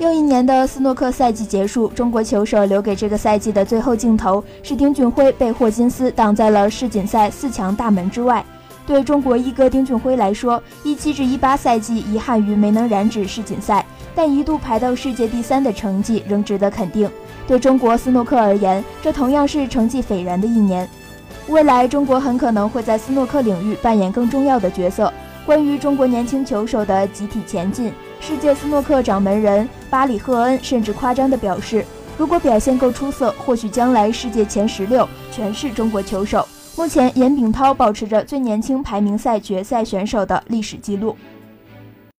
又一年的斯诺克赛季结束，中国球手留给这个赛季的最后镜头是丁俊晖被霍金斯挡在了世锦赛四强大门之外。对中国一哥丁俊晖来说，一七至一八赛季遗憾于没能染指世锦赛，但一度排到世界第三的成绩仍值得肯定。对中国斯诺克而言，这同样是成绩斐然的一年。未来，中国很可能会在斯诺克领域扮演更重要的角色。关于中国年轻球手的集体前进，世界斯诺克掌门人巴里赫恩甚至夸张地表示，如果表现够出色，或许将来世界前十六全是中国球手。目前，严炳涛保持着最年轻排名赛决赛选手的历史记录。